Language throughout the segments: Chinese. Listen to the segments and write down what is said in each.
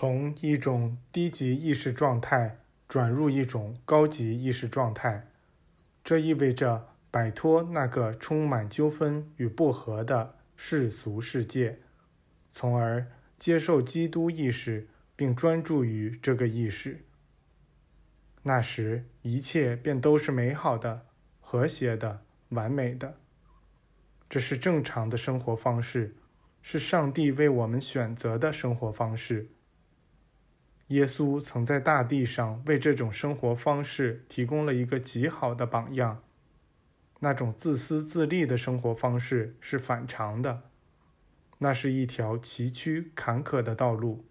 从一种低级意识状态转入一种高级意识状态，这意味着摆脱那个充满纠纷与不和的世俗世界，从而接受基督意识，并专注于这个意识。那时，一切便都是美好的、和谐的、完美的。这是正常的生活方式，是上帝为我们选择的生活方式。耶稣曾在大地上为这种生活方式提供了一个极好的榜样。那种自私自利的生活方式是反常的，那是一条崎岖坎坷的道路。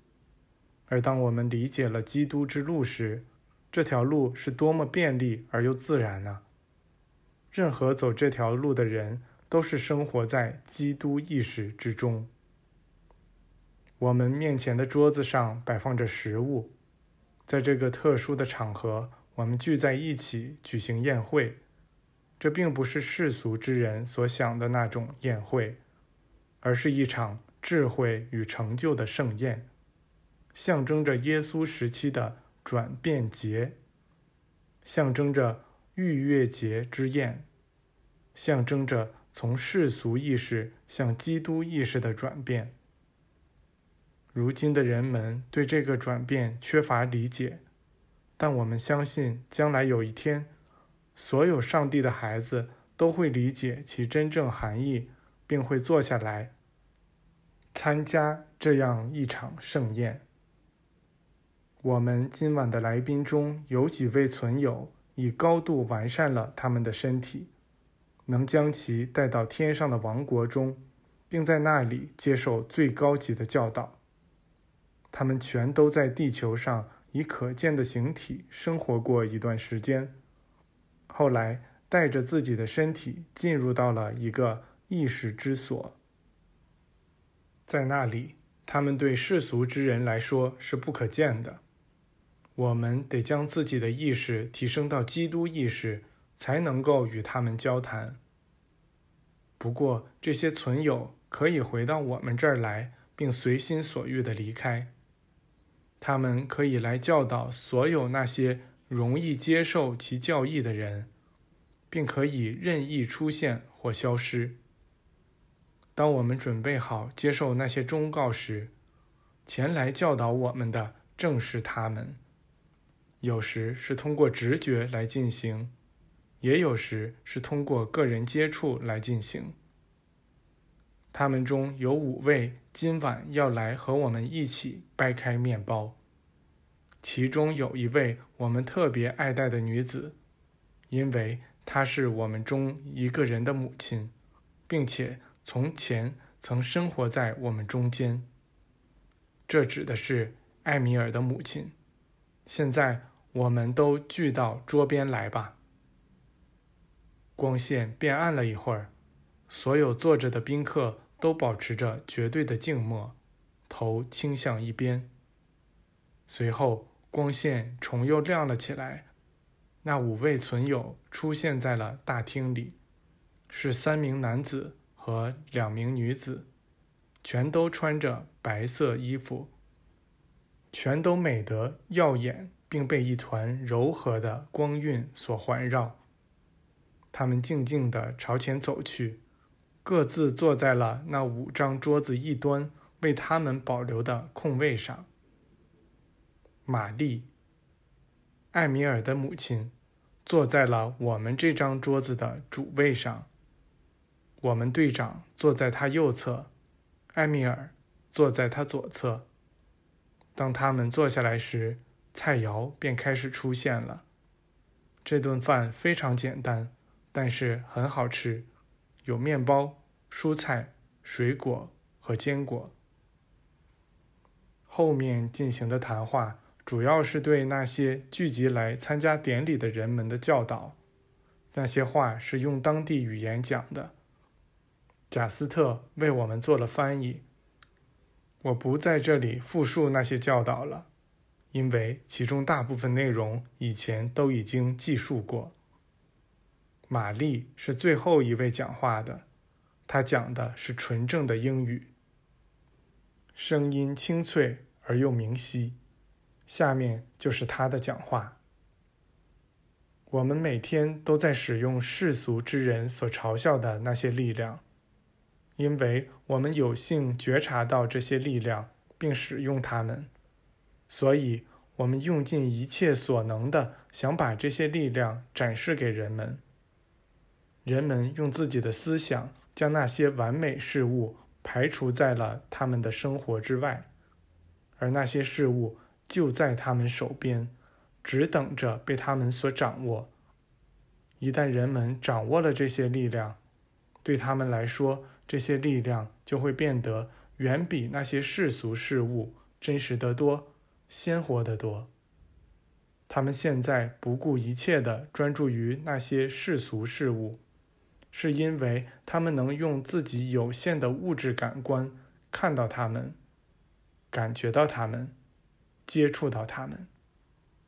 而当我们理解了基督之路时，这条路是多么便利而又自然呢？任何走这条路的人都是生活在基督意识之中。我们面前的桌子上摆放着食物，在这个特殊的场合，我们聚在一起举行宴会。这并不是世俗之人所想的那种宴会，而是一场智慧与成就的盛宴，象征着耶稣时期的转变节，象征着逾越节之宴，象征着从世俗意识向基督意识的转变。如今的人们对这个转变缺乏理解，但我们相信将来有一天，所有上帝的孩子都会理解其真正含义，并会坐下来参加这样一场盛宴。我们今晚的来宾中有几位存有已高度完善了他们的身体，能将其带到天上的王国中，并在那里接受最高级的教导。他们全都在地球上以可见的形体生活过一段时间，后来带着自己的身体进入到了一个意识之所，在那里，他们对世俗之人来说是不可见的。我们得将自己的意识提升到基督意识，才能够与他们交谈。不过，这些存有可以回到我们这儿来，并随心所欲地离开。他们可以来教导所有那些容易接受其教义的人，并可以任意出现或消失。当我们准备好接受那些忠告时，前来教导我们的正是他们。有时是通过直觉来进行，也有时是通过个人接触来进行。他们中有五位今晚要来和我们一起掰开面包。其中有一位我们特别爱戴的女子，因为她是我们中一个人的母亲，并且从前曾生活在我们中间。这指的是艾米尔的母亲。现在我们都聚到桌边来吧。光线变暗了一会儿，所有坐着的宾客都保持着绝对的静默，头倾向一边。随后。光线重又亮了起来，那五位存友出现在了大厅里，是三名男子和两名女子，全都穿着白色衣服，全都美得耀眼，并被一团柔和的光晕所环绕。他们静静地朝前走去，各自坐在了那五张桌子一端为他们保留的空位上。玛丽，艾米尔的母亲，坐在了我们这张桌子的主位上。我们队长坐在他右侧，艾米尔坐在他左侧。当他们坐下来时，菜肴便开始出现了。这顿饭非常简单，但是很好吃，有面包、蔬菜、水果和坚果。后面进行的谈话。主要是对那些聚集来参加典礼的人们的教导。那些话是用当地语言讲的。贾斯特为我们做了翻译。我不在这里复述那些教导了，因为其中大部分内容以前都已经记述过。玛丽是最后一位讲话的，他讲的是纯正的英语，声音清脆。而又明晰。下面就是他的讲话。我们每天都在使用世俗之人所嘲笑的那些力量，因为我们有幸觉察到这些力量并使用它们，所以我们用尽一切所能的想把这些力量展示给人们。人们用自己的思想将那些完美事物排除在了他们的生活之外，而那些事物就在他们手边。只等着被他们所掌握。一旦人们掌握了这些力量，对他们来说，这些力量就会变得远比那些世俗事物真实得多、鲜活得多。他们现在不顾一切地专注于那些世俗事物，是因为他们能用自己有限的物质感官看到他们、感觉到他们、接触到他们。